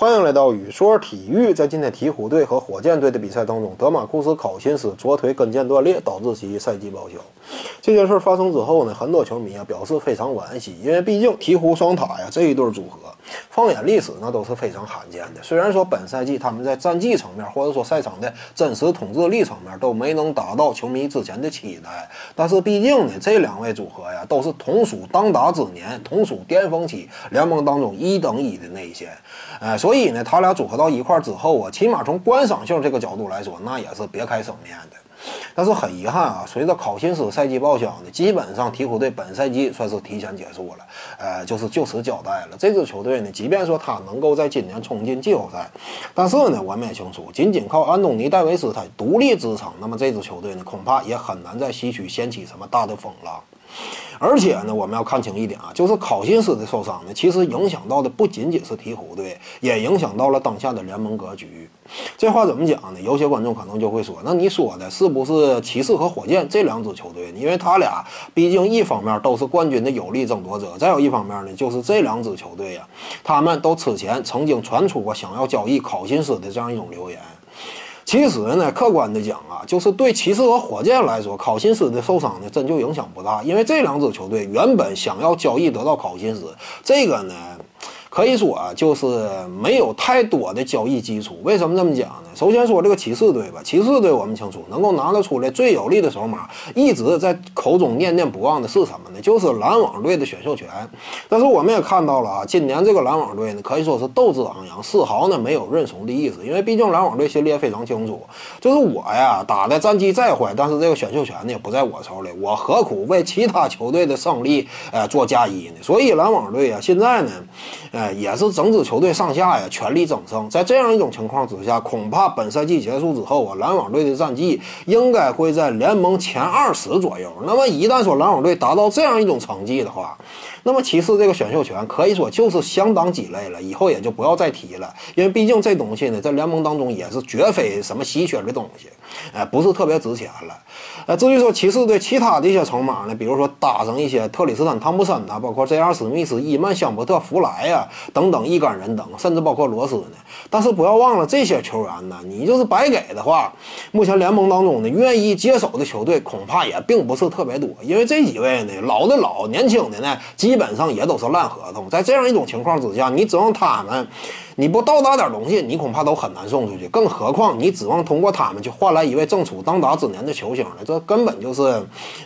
欢迎来到宇说体育。在今天鹈鹕队和火箭队的比赛当中，德马库斯考辛斯左腿跟腱断裂，导致其赛季报销。这件事发生之后呢，很多球迷啊表示非常惋惜，因为毕竟鹈鹕双塔呀这一对组合，放眼历史那都是非常罕见的。虽然说本赛季他们在战绩层面或者说赛场的真实统治力层面都没能达到球迷之前的期待，但是毕竟呢，这两位组合呀都是同属当打之年，同属巅峰期，联盟当中一等一的内线。哎，所所以呢，他俩组合到一块儿之后啊，起码从观赏性这个角度来说，那也是别开生面的。但是很遗憾啊，随着考辛斯赛季报销呢，基本上鹈鹕队本赛季算是提前结束了，呃，就是就此交代了。这支球队呢，即便说他能够在今年冲进季后赛，但是呢，我们也清楚，仅仅靠安东尼戴维斯他独立支撑，那么这支球队呢，恐怕也很难在西区掀起什么大的风浪。而且呢，我们要看清一点啊，就是考辛斯的受伤呢，其实影响到的不仅仅是鹈鹕队，也影响到了当下的联盟格局。这话怎么讲呢？有些观众可能就会说，那你说的是不是骑士和火箭这两支球队呢？因为他俩毕竟一方面都是冠军的有力争夺者，再有一方面呢，就是这两支球队呀，他们都此前曾经传出过想要交易考辛斯的这样一种流言。其实呢，客观的讲啊，就是对骑士和火箭来说，考辛斯的受伤呢，真就影响不大，因为这两支球队原本想要交易得到考辛斯，这个呢。可以说啊，就是没有太多的交易基础。为什么这么讲呢？首先说这个骑士队吧，骑士队我们清楚，能够拿得出来最有力的筹码，一直在口中念念不忘的是什么呢？就是篮网队的选秀权。但是我们也看到了啊，今年这个篮网队呢，可以说是斗志昂扬，丝毫呢没有认怂的意思。因为毕竟篮网队心里也非常清楚，就是我呀打的战绩再坏，但是这个选秀权呢也不在我手里，我何苦为其他球队的胜利呃做嫁衣呢？所以篮网队啊，现在呢。哎也是整支球队上下呀全力争胜。在这样一种情况之下，恐怕本赛季结束之后啊，篮网队的战绩应该会在联盟前二十左右。那么一旦说篮网队达到这样一种成绩的话，那么骑士这个选秀权可以说就是相当鸡肋了，以后也就不要再提了。因为毕竟这东西呢，在联盟当中也是绝非什么稀缺的东西，哎，不是特别值钱了。呃，至于说骑士队其他的一些筹码呢，比如说搭上一些特里斯坦汤普森呐，包括 J.R. 史密斯、伊曼香伯特、弗莱呀。等等一干人等，甚至包括罗斯呢。但是不要忘了，这些球员呢，你就是白给的话，目前联盟当中呢，愿意接手的球队恐怕也并不是特别多。因为这几位呢，老的老，年轻的呢，基本上也都是烂合同。在这样一种情况之下，你指望他们？你不倒打点东西，你恐怕都很难送出去。更何况你指望通过他们去换来一位正处当打之年的球星呢？这根本就是，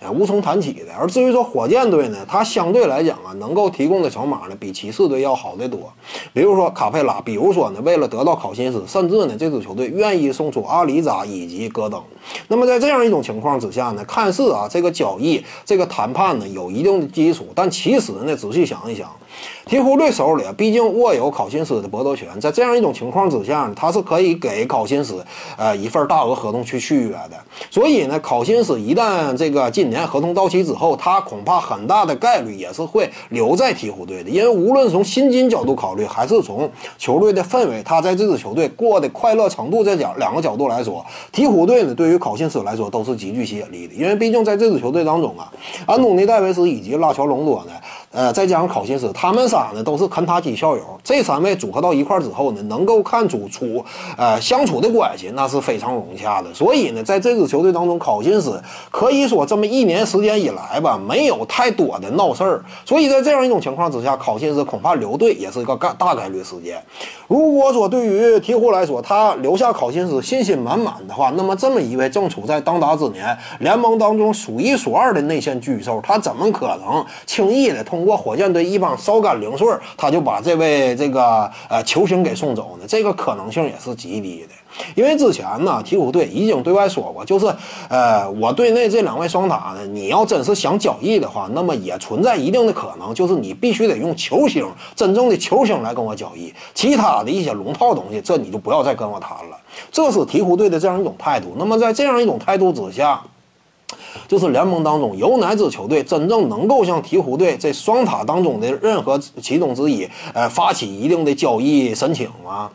呃，无从谈起的。而至于说火箭队呢，他相对来讲啊，能够提供的筹码呢，比骑士队要好得多。比如说卡佩拉，比如说呢，为了得到考辛斯，甚至呢，这支球队愿意送出阿里扎以及戈登。那么在这样一种情况之下呢，看似啊，这个交易、这个谈判呢，有一定的基础，但其实呢，仔细想一想。鹈鹕队手里啊毕竟握有考辛斯的剥夺权，在这样一种情况之下，他是可以给考辛斯呃一份大额合同去续约的。所以呢，考辛斯一旦这个今年合同到期之后，他恐怕很大的。概率也是会留在鹈鹕队的。因为无论从薪金角度考虑，还是从球队的。氛围，他在这支球队过的。快乐程度这角两个角度来说，鹈鹕队呢对于考辛斯来说都是极具吸引力的。因为毕竟在这支球队当中啊，安东尼戴维斯以及拉乔隆多呢。呃，再加上考辛斯，他们仨呢都是肯塔基校友，这三位组合到一块儿之后呢，能够看出出呃相处的关系，那是非常融洽的。所以呢，在这支球队当中，考辛斯可以说这么一年时间以来吧，没有太多的闹事儿。所以在这样一种情况之下，考辛斯恐怕留队也是一个概大概率事件。如果说对于鹈鹕来说，他留下考辛斯信心满满的话，那么这么一位正处在当打之年，联盟当中数一数二的内线巨兽，他怎么可能轻易的通？通过火箭队一帮烧干零碎他就把这位这个呃球星给送走呢？这个可能性也是极低的。因为之前呢，鹈鹕队已经对外说过，就是呃，我队内这两位双塔呢，你要真是想交易的话，那么也存在一定的可能，就是你必须得用球星，真正的球星来跟我交易，其他的一些龙套东西，这你就不要再跟我谈了。这是鹈鹕队的这样一种态度。那么在这样一种态度之下。就是联盟当中有哪支球队真正能够向鹈鹕队这双塔当中的任何其中之一，呃，发起一定的交易申请啊？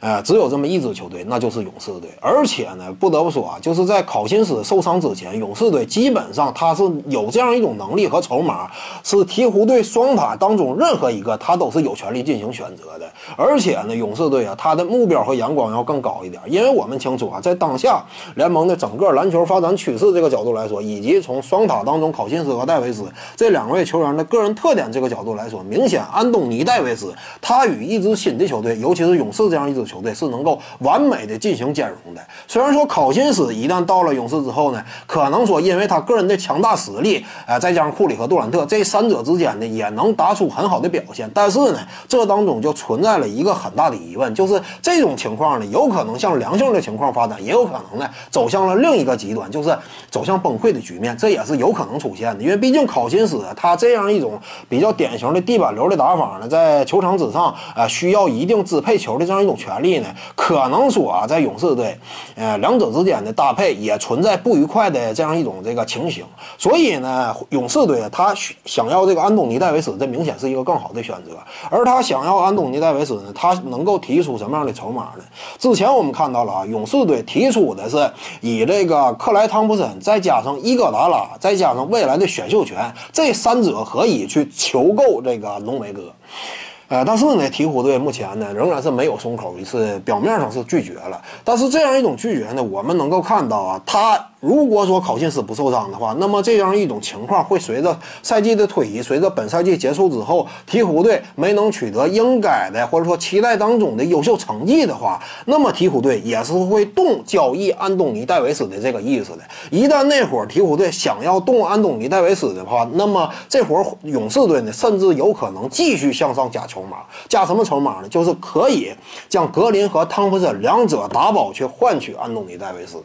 呃，只有这么一支球队，那就是勇士队。而且呢，不得不说啊，就是在考辛斯受伤之前，勇士队基本上他是有这样一种能力和筹码，是鹈鹕队双塔当中任何一个他都是有权利进行选择的。而且呢，勇士队啊，他的目标和眼光要更高一点，因为我们清楚啊，在当下联盟的整个篮球发展趋势这个角度来说，以及从双塔当中考辛斯和戴维斯这两位球员的个人特点这个角度来说，明显安东尼戴维斯他与一支新的球队，尤其是勇士这样一支球。队是能够完美的进行兼容的。虽然说考辛斯一旦到了勇士之后呢，可能说因为他个人的强大实力，呃，再加上库里和杜兰特这三者之间呢，也能打出很好的表现。但是呢，这当中就存在了一个很大的疑问，就是这种情况呢，有可能向良性的情况发展，也有可能呢走向了另一个极端，就是走向崩溃的局面，这也是有可能出现的。因为毕竟考辛斯他这样一种比较典型的地板流的打法呢，在球场之上，呃，需要一定支配球的这样一种权利。呢？可能说啊，在勇士队，呃，两者之间的搭配也存在不愉快的这样一种这个情形。所以呢，勇士队他想要这个安东尼戴维斯，这明显是一个更好的选择。而他想要安东尼戴维斯呢，他能够提出什么样的筹码呢？之前我们看到了啊，勇士队提出的是以这个克莱汤普森，再加加上伊戈达拉，再加上未来的选秀权，这三者可以去求购这个浓眉哥。呃，但是呢，鹈鹕队目前呢仍然是没有松口，是表面上是拒绝了。但是这样一种拒绝呢，我们能够看到啊，他。如果说考辛斯不受伤的话，那么这样一种情况会随着赛季的推移，随着本赛季结束之后，鹈鹕队没能取得应该的或者说期待当中的优秀成绩的话，那么鹈鹕队也是会动交易安东尼戴维斯的这个意思的。一旦那会儿鹈鹕队想要动安东尼戴维斯的话，那么这会儿勇士队呢，甚至有可能继续向上加筹码，加什么筹码呢？就是可以将格林和汤普森两者打包去换取安东尼戴维斯。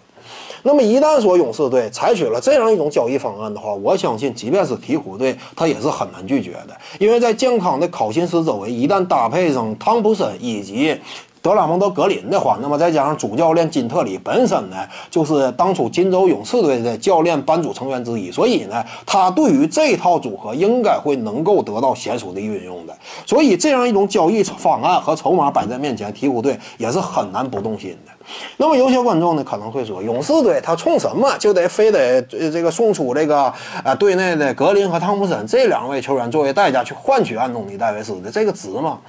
那么一旦说勇士队采取了这样一种交易方案的话，我相信即便是鹈鹕队，他也是很难拒绝的。因为在健康的考辛斯周围，一旦搭配上汤普森以及德拉蒙德格林的话，那么再加上主教练金特里本身呢，就是当初金州勇士队的教练班组成员之一，所以呢，他对于这套组合应该会能够得到娴熟的运用的。所以这样一种交易方案和筹码摆在面前，鹈鹕队也是很难不动心的。那么有些观众呢可能会说，勇士队他冲什么就得非得这个送出这个啊队内的格林和汤普森这两位球员作为代价去换取安东尼戴维斯的这个值吗？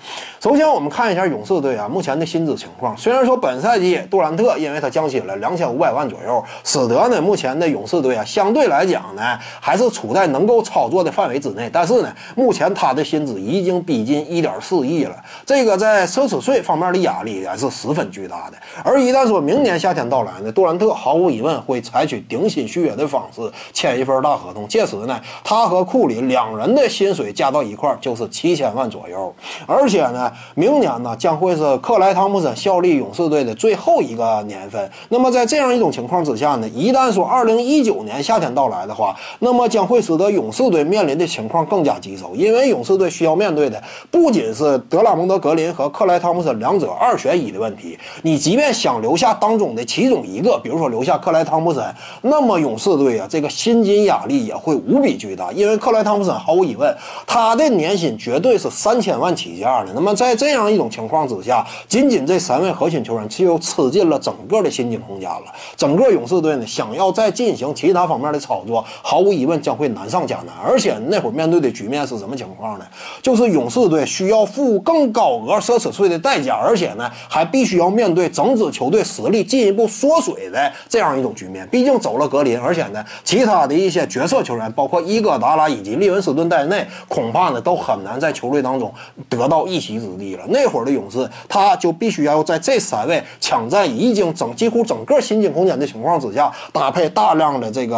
首先我们看一下勇士队啊目前的薪资情况。虽然说本赛季杜兰特因为他降薪了两千五百万左右，使得呢目前的勇士队啊相对来讲呢还是处在能够操作的范围之内，但是呢目前他的薪资已经逼近一点四亿了，这个在奢侈税方面的压力也是十分巨大的，而一一旦说明年夏天到来呢，杜兰特毫无疑问会采取顶薪续约的方式签一份大合同。届时呢，他和库里两人的薪水加到一块就是七千万左右。而且呢，明年呢将会是克莱汤普森效力勇士队的最后一个年份。那么在这样一种情况之下呢，一旦说二零一九年夏天到来的话，那么将会使得勇士队面临的情况更加棘手，因为勇士队需要面对的不仅是德拉蒙德格林和克莱汤普森两者二选一的问题，你即便想留下。当中的其中一个，比如说留下克莱汤普森，那么勇士队啊，这个薪金压力也会无比巨大。因为克莱汤普森毫无疑问，他的年薪绝对是三千万起价的。那么在这样一种情况之下，仅仅这三位核心球员就吃尽了整个的薪金空间了。整个勇士队呢，想要再进行其他方面的操作，毫无疑问将会难上加难。而且那会儿面对的局面是什么情况呢？就是勇士队需要付更高额奢侈税的代价，而且呢，还必须要面对整支球队实。力进一步缩水的这样一种局面，毕竟走了格林，而且呢，其他的一些角色球员，包括伊戈达拉以及利文斯顿在内，恐怕呢都很难在球队当中得到一席之地了。那会儿的勇士，他就必须要在这三位抢占已经整几乎整个薪金空间的情况之下，搭配大量的这个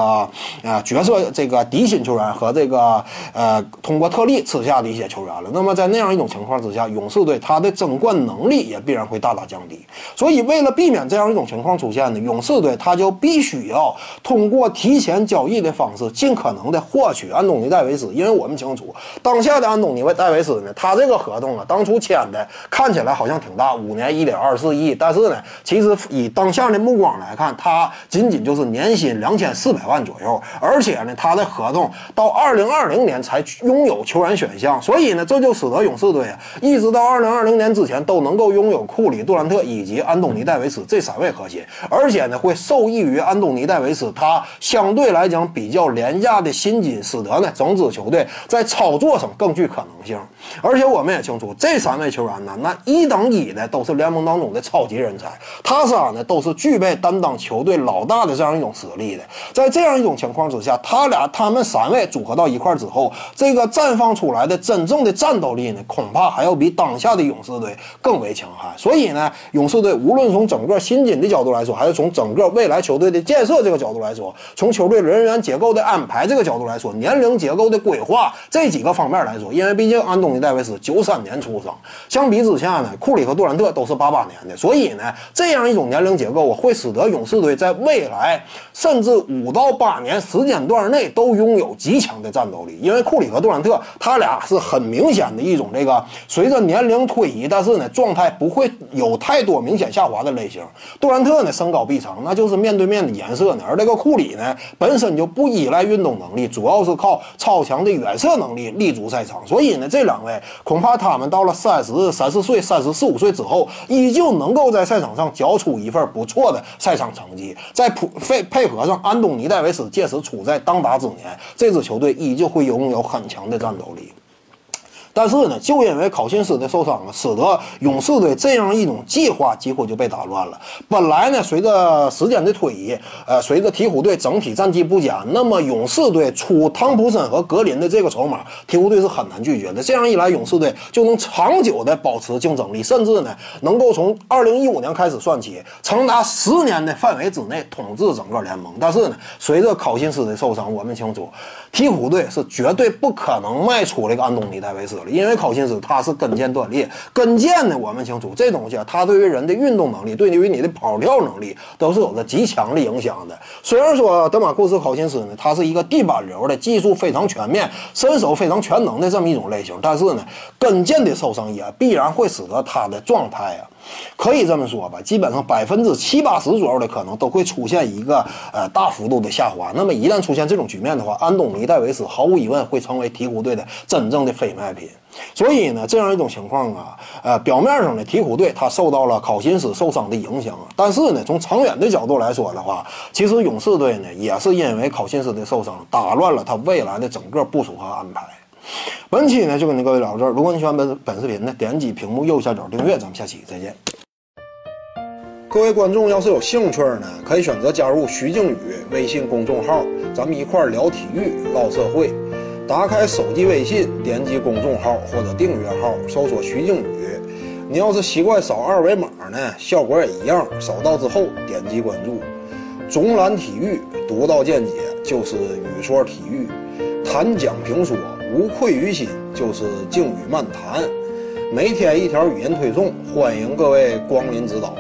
啊角色这个底薪球员和这个呃通过特例吃下的一些球员了。那么在那样一种情况之下，勇士队他的争冠能力也必然会大大降低。所以为了避避免这样一种情况出现呢，勇士队他就必须要通过提前交易的方式，尽可能的获取安东尼戴维斯。因为我们清楚，当下的安东尼戴维斯呢，他这个合同啊，当初签的看起来好像挺大，五年一点二四亿，但是呢，其实以当下的目光来看，他仅仅就是年薪两千四百万左右，而且呢，他的合同到二零二零年才拥有球员选项，所以呢，这就使得勇士队啊，一直到二零二零年之前都能够拥有库里、杜兰特以及安东尼戴维维斯这三位核心，而且呢，会受益于安东尼戴维斯他相对来讲比较廉价的薪金，使得呢整支球队在操作上更具可能性。而且我们也清楚，这三位球员呢，那一等一的都是联盟当中的超级人才，他仨呢都是具备担当球队老大的这样一种实力的。在这样一种情况之下，他俩他们三位组合到一块之后，这个绽放出来的真正的战斗力呢，恐怕还要比当下的勇士队更为强悍。所以呢，勇士队无论从整个薪金的角度来说，还是从整个未来球队的建设这个角度来说，从球队人员结构的安排这个角度来说，年龄结构的规划这几个方面来说，因为毕竟安东尼戴维斯九三年出生，相比之下呢，库里和杜兰特都是八八年的，所以呢，这样一种年龄结构会使得勇士队在未来甚至五到八年时间段内都拥有极强的战斗力。因为库里和杜兰特他俩是很明显的一种这个随着年龄推移，但是呢状态不会有太多明显下滑的类型。杜兰特呢身高臂长，那就是面对面的颜色呢，而这个库里呢本身就不依赖运动能力，主要是靠超强的远射能力立足赛场。所以呢，这两位恐怕他们到了三十三四岁、三十四五岁之后，依旧能够在赛场上交出一份不错的赛场成绩。在普配配合上安东尼戴维斯届时处在当打之年，这支球队依旧会拥有很强的战斗力。但是呢，就因为考辛斯的受伤啊，使得勇士队这样一种计划几乎就被打乱了。本来呢，随着时间的推移，呃，随着鹈鹕队整体战绩不佳，那么勇士队出汤普森和格林的这个筹码，鹈鹕队是很难拒绝的。这样一来，勇士队就能长久的保持竞争力，甚至呢，能够从二零一五年开始算起，长达十年的范围之内统治整个联盟。但是呢，随着考辛斯的受伤，我们清楚，鹈鹕队是绝对不可能卖出这个安东尼戴维斯了。因为考辛斯他是跟腱断裂，跟腱呢，我们清楚这东西啊，它对于人的运动能力，对于你的跑跳能力都是有着极强的影响的。虽然说德马库斯考辛斯呢，他是一个地板流的技术非常全面、身手非常全能的这么一种类型，但是呢，跟腱的受伤也必然会使得他的状态啊。可以这么说吧，基本上百分之七八十左右的可能都会出现一个呃大幅度的下滑。那么一旦出现这种局面的话，安东尼戴维斯毫无疑问会成为鹈鹕队的真正的非卖品。所以呢，这样一种情况啊，呃，表面上呢，鹈鹕队他受到了考辛斯受伤的影响，但是呢，从长远的角度来说的话，其实勇士队呢也是因为考辛斯的受伤打乱了他未来的整个部署和安排。本期呢就跟您各位聊到这儿。如果你喜欢本本视频呢，点击屏幕右下角订阅，咱们下期再见。各位观众要是有兴趣呢，可以选择加入徐静宇微信公众号，咱们一块聊体育、唠社会。打开手机微信，点击公众号或者订阅号，搜索徐静宇。你要是习惯扫二维码呢，效果也一样。扫到之后点击关注。总览体育，独到见解就是语说体育，谈讲评说。无愧于心，就是静语漫谈，每天一条语音推送，欢迎各位光临指导。